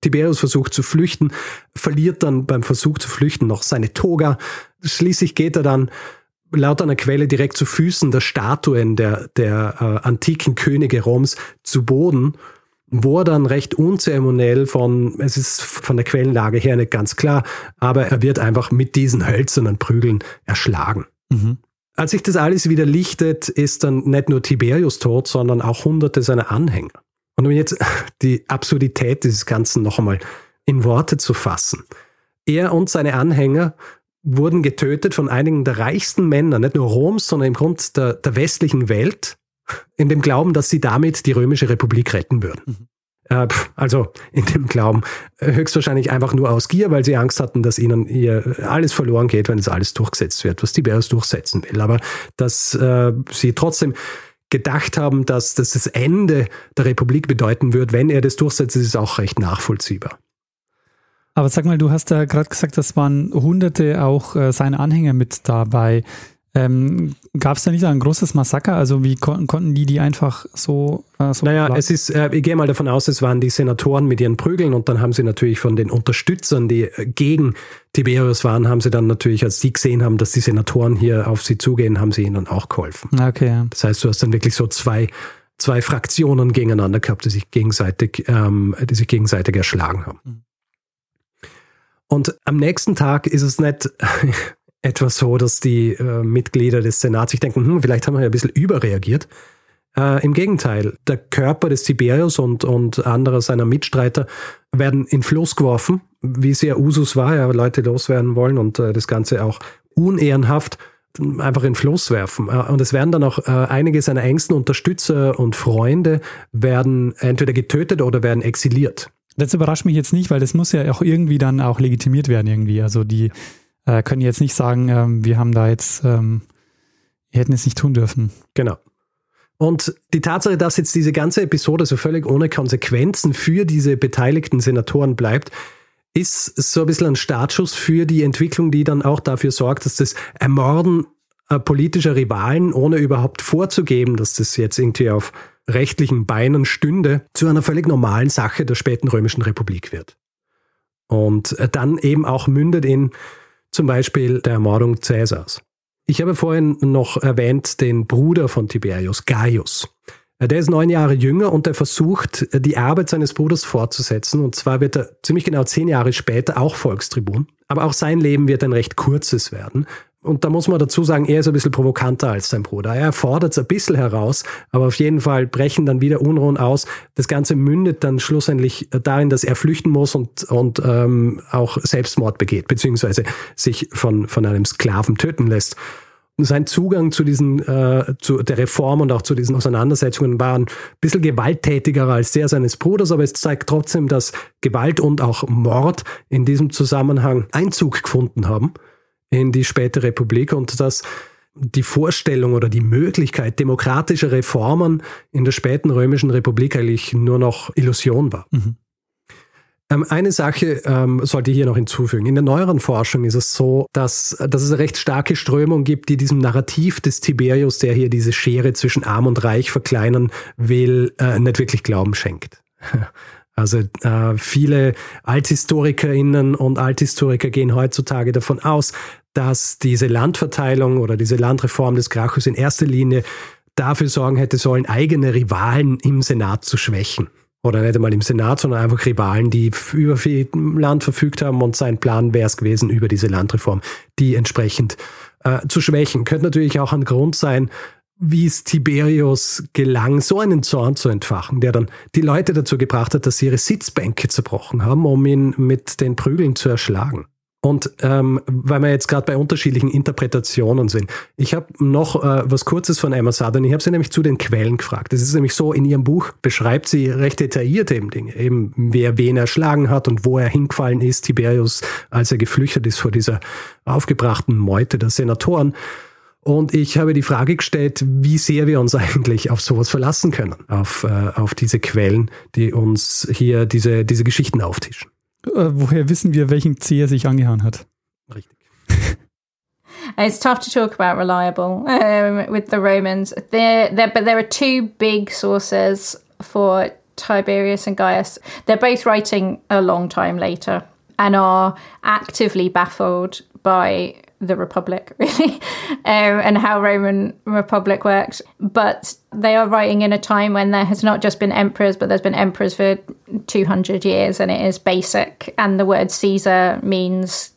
Tiberius versucht zu flüchten, verliert dann beim Versuch zu flüchten noch seine Toga. Schließlich geht er dann laut einer Quelle direkt zu Füßen der Statuen der, der äh, antiken Könige Roms zu Boden, wo er dann recht unzeremoniell von, es ist von der Quellenlage her nicht ganz klar, aber er wird einfach mit diesen hölzernen Prügeln erschlagen. Mhm. Als sich das alles wieder lichtet, ist dann nicht nur Tiberius tot, sondern auch hunderte seiner Anhänger. Und um jetzt die Absurdität dieses Ganzen noch einmal in Worte zu fassen. Er und seine Anhänger wurden getötet von einigen der reichsten Männer, nicht nur Roms, sondern im Grund der, der westlichen Welt, in dem Glauben, dass sie damit die römische Republik retten würden. Mhm. Äh, also in dem Glauben äh, höchstwahrscheinlich einfach nur aus Gier, weil sie Angst hatten, dass ihnen ihr alles verloren geht, wenn es alles durchgesetzt wird, was Tiberius durchsetzen will. Aber dass äh, sie trotzdem gedacht haben, dass das das Ende der Republik bedeuten wird, wenn er das durchsetzt, ist auch recht nachvollziehbar. Aber sag mal, du hast ja gerade gesagt, das waren Hunderte auch äh, seine Anhänger mit dabei. Ähm, Gab es da nicht ein großes Massaker? Also wie kon konnten die die einfach so? Äh, so naja, es ist, äh, ich gehe mal davon aus, es waren die Senatoren mit ihren Prügeln und dann haben sie natürlich von den Unterstützern, die äh, gegen Tiberius waren, haben sie dann natürlich, als sie gesehen haben, dass die Senatoren hier auf sie zugehen, haben sie ihnen auch geholfen. Okay. Das heißt, du hast dann wirklich so zwei zwei Fraktionen gegeneinander gehabt, die sich gegenseitig, ähm, die sich gegenseitig erschlagen haben. Mhm. Und am nächsten Tag ist es nicht etwas so, dass die äh, Mitglieder des Senats sich denken, hm, vielleicht haben wir ja ein bisschen überreagiert. Äh, Im Gegenteil, der Körper des Tiberius und, und anderer seiner Mitstreiter werden in Fluss geworfen, wie ja Usus war, ja, Leute loswerden wollen und äh, das Ganze auch unehrenhaft einfach in Fluss werfen. Äh, und es werden dann auch äh, einige seiner engsten Unterstützer und Freunde werden entweder getötet oder werden exiliert. Das überrascht mich jetzt nicht, weil das muss ja auch irgendwie dann auch legitimiert werden irgendwie. Also die äh, können jetzt nicht sagen, ähm, wir haben da jetzt, ähm, wir hätten es nicht tun dürfen. Genau. Und die Tatsache, dass jetzt diese ganze Episode so völlig ohne Konsequenzen für diese beteiligten Senatoren bleibt, ist so ein bisschen ein Startschuss für die Entwicklung, die dann auch dafür sorgt, dass das Ermorden äh, politischer Rivalen, ohne überhaupt vorzugeben, dass das jetzt irgendwie auf rechtlichen Beinen stünde, zu einer völlig normalen Sache der späten Römischen Republik wird. Und äh, dann eben auch mündet in zum Beispiel der Ermordung Cäsars. Ich habe vorhin noch erwähnt den Bruder von Tiberius, Gaius. Äh, der ist neun Jahre jünger und er versucht, die Arbeit seines Bruders fortzusetzen. Und zwar wird er ziemlich genau zehn Jahre später auch Volkstribun. Aber auch sein Leben wird ein recht kurzes werden, und da muss man dazu sagen, er ist ein bisschen provokanter als sein Bruder. Er fordert es ein bisschen heraus, aber auf jeden Fall brechen dann wieder Unruhen aus. Das Ganze mündet dann schlussendlich darin, dass er flüchten muss und, und ähm, auch Selbstmord begeht, beziehungsweise sich von, von einem Sklaven töten lässt. Sein Zugang zu diesen, äh, zu der Reform und auch zu diesen Auseinandersetzungen war ein bisschen gewalttätiger als der seines Bruders, aber es zeigt trotzdem, dass Gewalt und auch Mord in diesem Zusammenhang Einzug gefunden haben in die späte Republik und dass die Vorstellung oder die Möglichkeit demokratischer Reformen in der späten römischen Republik eigentlich nur noch Illusion war. Mhm. Ähm, eine Sache ähm, sollte ich hier noch hinzufügen. In der neueren Forschung ist es so, dass, dass es eine recht starke Strömung gibt, die diesem Narrativ des Tiberius, der hier diese Schere zwischen Arm und Reich verkleinern will, äh, nicht wirklich Glauben schenkt. Also äh, viele Althistorikerinnen und Althistoriker gehen heutzutage davon aus, dass diese Landverteilung oder diese Landreform des Gracchus in erster Linie dafür sorgen hätte sollen, eigene Rivalen im Senat zu schwächen. Oder nicht einmal im Senat, sondern einfach Rivalen, die über viel Land verfügt haben und sein Plan wäre es gewesen, über diese Landreform, die entsprechend äh, zu schwächen. Könnte natürlich auch ein Grund sein, wie es Tiberius gelang, so einen Zorn zu entfachen, der dann die Leute dazu gebracht hat, dass sie ihre Sitzbänke zerbrochen haben, um ihn mit den Prügeln zu erschlagen. Und ähm, weil wir jetzt gerade bei unterschiedlichen Interpretationen sind, ich habe noch äh, was Kurzes von Emma Southern. Ich habe sie nämlich zu den Quellen gefragt. Es ist nämlich so, in ihrem Buch beschreibt sie recht detailliert eben Dinge, eben wer wen erschlagen hat und wo er hingefallen ist, Tiberius, als er geflüchtet ist vor dieser aufgebrachten Meute der Senatoren. Und ich habe die Frage gestellt, wie sehr wir uns eigentlich auf sowas verlassen können, auf, äh, auf diese Quellen, die uns hier diese, diese Geschichten auftischen. Äh, woher wissen wir, welchen C er sich angehauen hat? Richtig. It's tough to talk about reliable um, with the Romans. There, there, but there are two big sources for Tiberius and Gaius. They're both writing a long time later and are actively baffled by the Republic, really, um, and how Roman Republic worked. But they are writing in a time when there has not just been emperors, but there's been emperors for 200 years, and it is basic. And the word Caesar means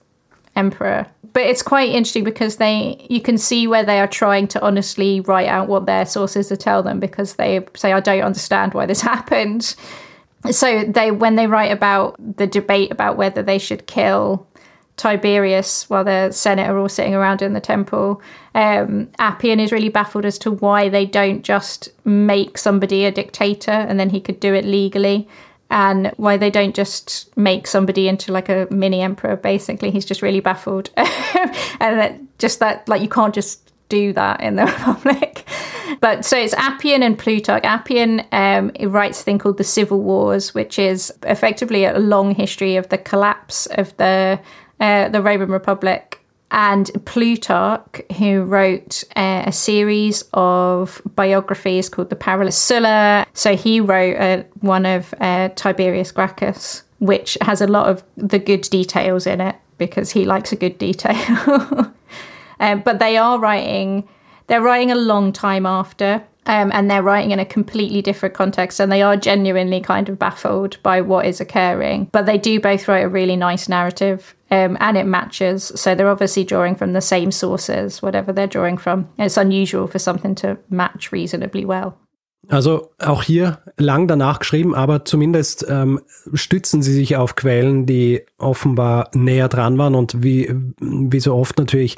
emperor. But it's quite interesting because they you can see where they are trying to honestly write out what their sources to tell them because they say, I don't understand why this happened. So they when they write about the debate about whether they should kill Tiberius while the Senate are all sitting around in the temple. Um, Appian is really baffled as to why they don't just make somebody a dictator and then he could do it legally, and why they don't just make somebody into like a mini emperor. Basically, he's just really baffled, and that just that like you can't just do that in the Republic. But so it's Appian and Plutarch. Appian um, writes a thing called the Civil Wars, which is effectively a long history of the collapse of the uh, the Roman Republic, and Plutarch, who wrote uh, a series of biographies called the Paralus Sulla. So he wrote uh, one of uh, Tiberius Gracchus, which has a lot of the good details in it because he likes a good detail. Um, but they are writing, they're writing a long time after. Um, and they're writing in a completely different context and they are genuinely kind of baffled by what is occurring but they do both write a really nice narrative um, and it matches. So they're obviously drawing from the same sources whatever they're drawing from. It's unusual for something to match reasonably well. Also auch hier lang danach geschrieben, aber zumindest ähm, stützen sie sich auf Quellen, die offenbar näher dran waren. Und wie, wie so oft natürlich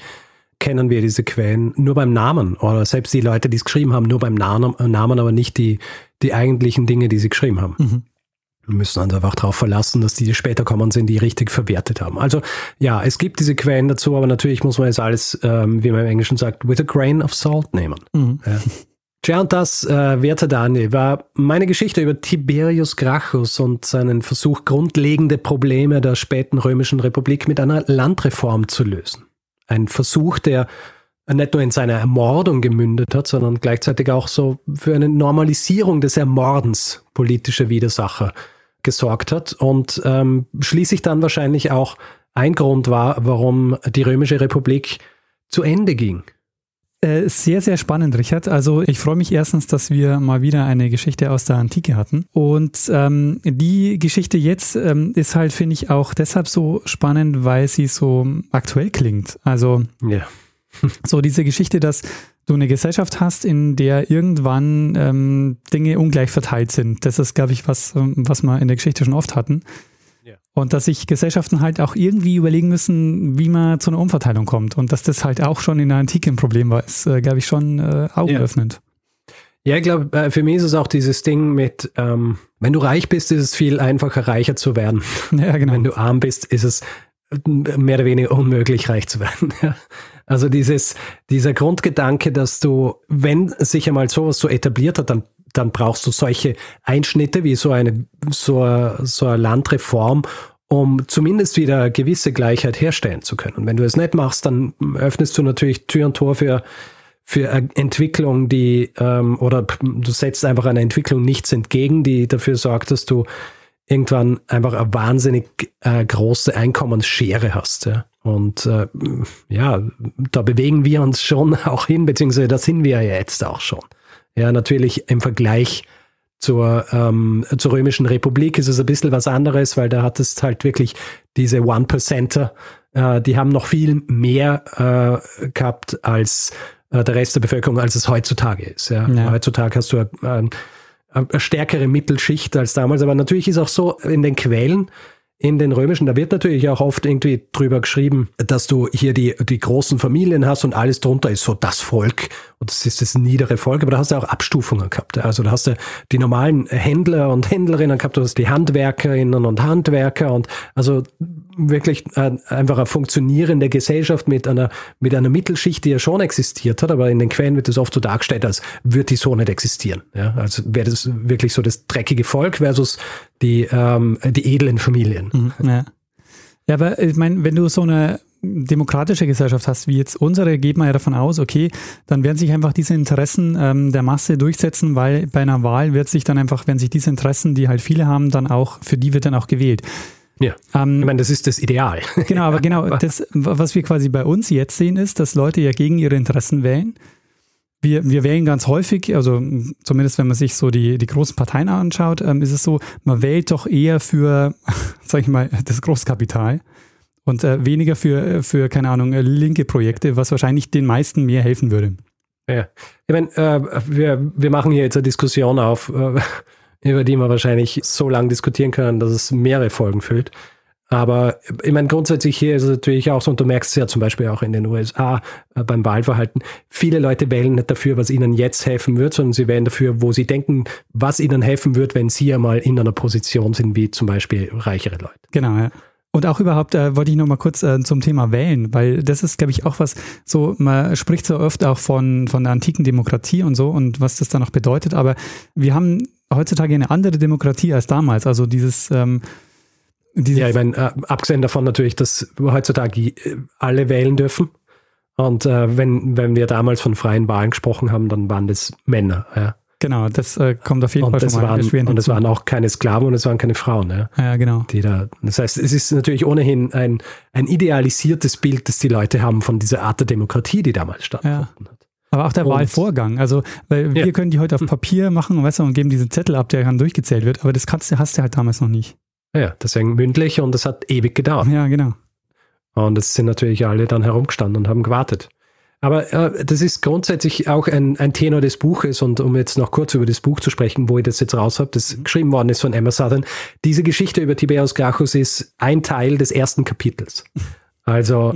kennen wir diese Quellen nur beim Namen. Oder selbst die Leute, die es geschrieben haben, nur beim Namen, Namen aber nicht die, die eigentlichen Dinge, die sie geschrieben haben. Mhm. Wir müssen uns einfach darauf verlassen, dass die, die später kommen sind, die richtig verwertet haben. Also ja, es gibt diese Quellen dazu, aber natürlich muss man jetzt alles, ähm, wie man im Englischen sagt, with a grain of salt nehmen. Mhm. Ja. Tja, und das, äh, werte Dani, war meine Geschichte über Tiberius Gracchus und seinen Versuch, grundlegende Probleme der späten römischen Republik mit einer Landreform zu lösen. Ein Versuch, der nicht nur in seiner Ermordung gemündet hat, sondern gleichzeitig auch so für eine Normalisierung des Ermordens politischer Widersacher gesorgt hat und ähm, schließlich dann wahrscheinlich auch ein Grund war, warum die Römische Republik zu Ende ging. Äh, sehr, sehr spannend, Richard. Also ich freue mich erstens, dass wir mal wieder eine Geschichte aus der Antike hatten. Und ähm, die Geschichte jetzt ähm, ist halt, finde ich, auch deshalb so spannend, weil sie so aktuell klingt. Also ja. so diese Geschichte, dass du eine Gesellschaft hast, in der irgendwann ähm, Dinge ungleich verteilt sind. Das ist, glaube ich, was, ähm, was wir in der Geschichte schon oft hatten. Ja. Und dass sich Gesellschaften halt auch irgendwie überlegen müssen, wie man zu einer Umverteilung kommt. Und dass das halt auch schon in der Antike ein Problem war, ist, äh, glaube ich, schon äh, augenöffnend. Ja. ich glaube, äh, für mich ist es auch dieses Ding mit, ähm, wenn du reich bist, ist es viel einfacher, reicher zu werden. Ja, genau. Wenn du arm bist, ist es mehr oder weniger unmöglich, reich zu werden. Also dieses, dieser Grundgedanke, dass du, wenn sich einmal sowas so etabliert hat, dann, dann brauchst du solche Einschnitte wie so eine, so, so eine Landreform, um zumindest wieder gewisse Gleichheit herstellen zu können. Und wenn du es nicht machst, dann öffnest du natürlich Tür und Tor für, für Entwicklung, die, ähm, oder du setzt einfach einer Entwicklung nichts entgegen, die dafür sorgt, dass du irgendwann einfach eine wahnsinnig äh, große Einkommensschere hast. Ja. Und äh, ja, da bewegen wir uns schon auch hin, beziehungsweise da sind wir ja jetzt auch schon. Ja, natürlich im Vergleich zur, ähm, zur Römischen Republik ist es ein bisschen was anderes, weil da hat es halt wirklich diese One-Percenter, äh, die haben noch viel mehr äh, gehabt als äh, der Rest der Bevölkerung, als es heutzutage ist. Ja. ja. Heutzutage hast du äh, eine, eine stärkere Mittelschicht als damals, aber natürlich ist auch so in den Quellen, in den römischen, da wird natürlich auch oft irgendwie drüber geschrieben, dass du hier die, die großen Familien hast und alles drunter ist so das Volk. Und das ist das niedere Volk, aber da hast du auch Abstufungen gehabt. Also da hast du die normalen Händler und Händlerinnen gehabt, du hast die Handwerkerinnen und Handwerker. Und also wirklich einfach eine funktionierende Gesellschaft mit einer, mit einer Mittelschicht, die ja schon existiert hat, aber in den Quellen wird es oft so dargestellt, als würde die so nicht existieren. Ja, also wäre das wirklich so das dreckige Volk versus die, ähm, die edlen Familien. Mhm, ja. ja, aber ich meine, wenn du so eine demokratische Gesellschaft hast, wie jetzt unsere, geht man ja davon aus, okay, dann werden sich einfach diese Interessen ähm, der Masse durchsetzen, weil bei einer Wahl wird sich dann einfach, wenn sich diese Interessen, die halt viele haben, dann auch, für die wird dann auch gewählt. Ja. Ähm, ich meine, das ist das Ideal. Genau, aber genau, das, was wir quasi bei uns jetzt sehen, ist, dass Leute ja gegen ihre Interessen wählen wir, wir wählen ganz häufig, also zumindest wenn man sich so die, die großen Parteien anschaut, ähm, ist es so, man wählt doch eher für, sag ich mal, das Großkapital und äh, weniger für, für, keine Ahnung, linke Projekte, was wahrscheinlich den meisten mehr helfen würde. Ja, ich meine, äh, wir, wir machen hier jetzt eine Diskussion auf, äh, über die wir wahrscheinlich so lange diskutieren können, dass es mehrere Folgen füllt. Aber ich meine, grundsätzlich hier ist es natürlich auch so, und du merkst es ja zum Beispiel auch in den USA äh, beim Wahlverhalten, viele Leute wählen nicht dafür, was ihnen jetzt helfen wird, sondern sie wählen dafür, wo sie denken, was ihnen helfen wird, wenn sie einmal in einer Position sind, wie zum Beispiel reichere Leute. Genau, ja. Und auch überhaupt äh, wollte ich noch mal kurz äh, zum Thema Wählen, weil das ist, glaube ich, auch was, so, man spricht so oft auch von, von der antiken Demokratie und so und was das dann auch bedeutet, aber wir haben heutzutage eine andere Demokratie als damals. Also dieses ähm, ja, ich meine, äh, abgesehen davon natürlich, dass heutzutage äh, alle wählen dürfen. Und äh, wenn, wenn wir damals von freien Wahlen gesprochen haben, dann waren das Männer. Ja. Genau, das äh, kommt auf jeden und Fall das waren, Und es waren auch keine Sklaven und es waren keine Frauen. Ja, ja genau. Die da, das heißt, es ist natürlich ohnehin ein, ein idealisiertes Bild, das die Leute haben von dieser Art der Demokratie, die damals stattgefunden ja. Aber auch der und, Wahlvorgang. Also, weil wir können die heute auf Papier machen weißt du, und geben diesen Zettel ab, der dann durchgezählt wird, aber das kannst du, hast du halt damals noch nicht. Ja, deswegen mündlich und es hat ewig gedauert. Ja, genau. Und es sind natürlich alle dann herumgestanden und haben gewartet. Aber äh, das ist grundsätzlich auch ein, ein Tenor des Buches und um jetzt noch kurz über das Buch zu sprechen, wo ich das jetzt raus habe, das mhm. geschrieben worden ist von Emma Southern. Diese Geschichte über Tiberius Gracchus ist ein Teil des ersten Kapitels. Also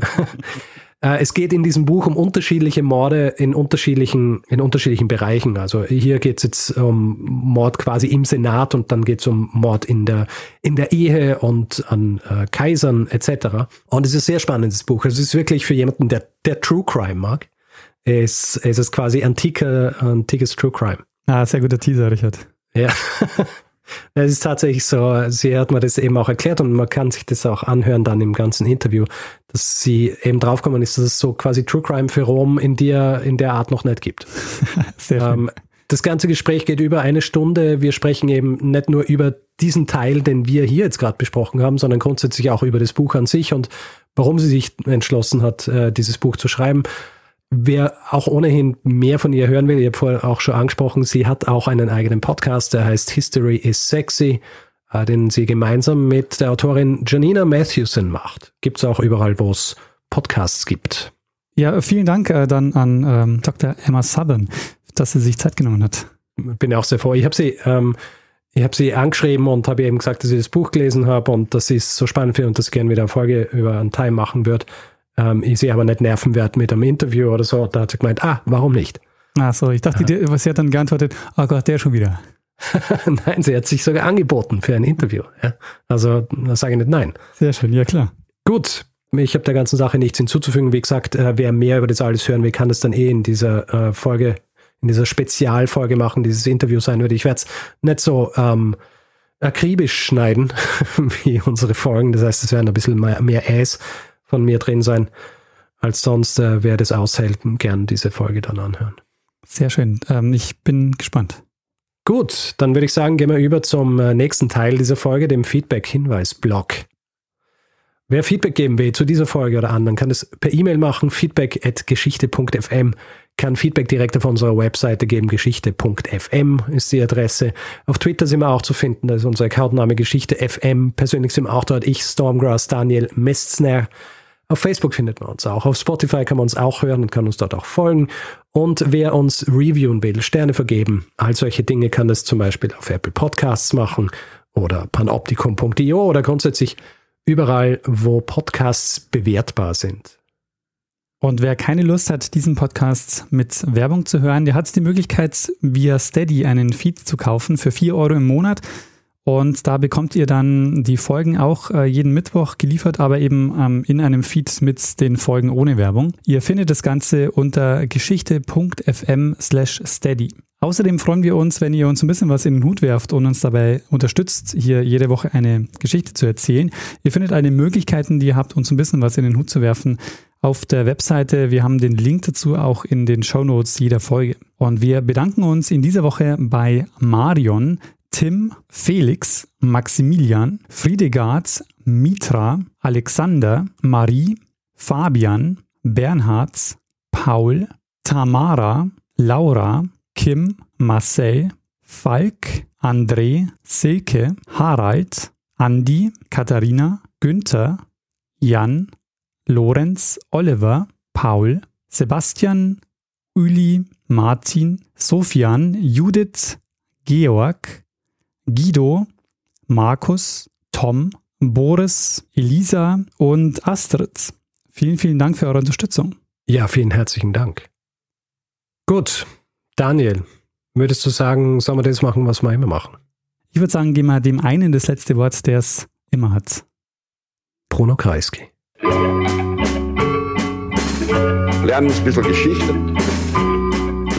es geht in diesem Buch um unterschiedliche Morde in unterschiedlichen, in unterschiedlichen Bereichen. Also hier geht es jetzt um Mord quasi im Senat und dann geht es um Mord in der, in der Ehe und an äh, Kaisern etc. Und es ist ein sehr spannendes Buch. Es ist wirklich für jemanden, der, der True Crime mag. Es, es ist quasi antike, antikes True Crime. Ah, sehr guter Teaser, Richard. Ja. Es ist tatsächlich so, sie hat mir das eben auch erklärt und man kann sich das auch anhören dann im ganzen Interview, dass sie eben draufgekommen ist, dass es so quasi True Crime für Rom in der, in der Art noch nicht gibt. Ähm, das ganze Gespräch geht über eine Stunde. Wir sprechen eben nicht nur über diesen Teil, den wir hier jetzt gerade besprochen haben, sondern grundsätzlich auch über das Buch an sich und warum sie sich entschlossen hat, äh, dieses Buch zu schreiben. Wer auch ohnehin mehr von ihr hören will, ich habe vorher auch schon angesprochen, sie hat auch einen eigenen Podcast, der heißt History is Sexy, äh, den sie gemeinsam mit der Autorin Janina Matthewson macht. Gibt es auch überall, wo es Podcasts gibt. Ja, vielen Dank äh, dann an ähm, Dr. Emma Southern, dass sie sich Zeit genommen hat. Bin auch sehr froh. Ich habe sie, ähm, ich habe sie angeschrieben und habe eben gesagt, dass ich das Buch gelesen habe und dass sie es so spannend finde und dass ich gerne wieder eine Folge über einen Time machen würde ähm, ich sehe aber nicht Nervenwert mit einem Interview oder so. Da hat sie gemeint, ah, warum nicht? Ach so, ich dachte, ja. sie hat dann geantwortet, oh Gott, der schon wieder. nein, sie hat sich sogar angeboten für ein Interview. Ja? Also da sage ich nicht nein. Sehr schön, ja klar. Gut, ich habe der ganzen Sache nichts hinzuzufügen. Wie gesagt, äh, wer mehr über das alles hören will, kann das dann eh in dieser äh, Folge, in dieser Spezialfolge machen, dieses Interview sein würde. Ich werde es nicht so ähm, akribisch schneiden wie unsere Folgen. Das heißt, es werden ein bisschen mehr, mehr Ass von mir drin sein als sonst. Äh, wer das aushält, gern diese Folge dann anhören. Sehr schön. Ähm, ich bin gespannt. Gut, dann würde ich sagen, gehen wir über zum äh, nächsten Teil dieser Folge, dem Feedback-Hinweis-Blog. Wer Feedback geben will zu dieser Folge oder anderen, kann es per E-Mail machen, feedback.geschichte.fm, kann Feedback direkt auf unserer Webseite geben, geschichte.fm ist die Adresse. Auf Twitter sind wir auch zu finden, da ist unser Accountname Geschichte FM. Persönlich sind wir auch dort ich, Stormgrass, Daniel Mestzner. Auf Facebook findet man uns auch. Auf Spotify kann man uns auch hören und kann uns dort auch folgen. Und wer uns reviewen will, Sterne vergeben, all solche Dinge kann das zum Beispiel auf Apple Podcasts machen oder panoptikum.io oder grundsätzlich überall, wo Podcasts bewertbar sind. Und wer keine Lust hat, diesen Podcast mit Werbung zu hören, der hat die Möglichkeit, via Steady einen Feed zu kaufen für 4 Euro im Monat. Und da bekommt ihr dann die Folgen auch äh, jeden Mittwoch geliefert, aber eben ähm, in einem Feed mit den Folgen ohne Werbung. Ihr findet das Ganze unter geschichte.fm slash steady. Außerdem freuen wir uns, wenn ihr uns ein bisschen was in den Hut werft und uns dabei unterstützt, hier jede Woche eine Geschichte zu erzählen. Ihr findet alle Möglichkeiten, die ihr habt, uns ein bisschen was in den Hut zu werfen, auf der Webseite. Wir haben den Link dazu auch in den Show Notes jeder Folge. Und wir bedanken uns in dieser Woche bei Marion, Tim, Felix, Maximilian, Friedegard, Mitra, Alexander, Marie, Fabian, Bernhard, Paul, Tamara, Laura, Kim, Marcel, Falk, André, Silke, Harald, Andi, Katharina, Günther, Jan, Lorenz, Oliver, Paul, Sebastian, Uli, Martin, Sofian, Judith, Georg, Guido, Markus, Tom, Boris, Elisa und Astrid. Vielen, vielen Dank für eure Unterstützung. Ja, vielen herzlichen Dank. Gut, Daniel, würdest du sagen, sollen wir das machen, was wir immer machen? Ich würde sagen, geben wir dem einen das letzte Wort, der es immer hat. Bruno Kreisky. Lernen ein bisschen Geschichte.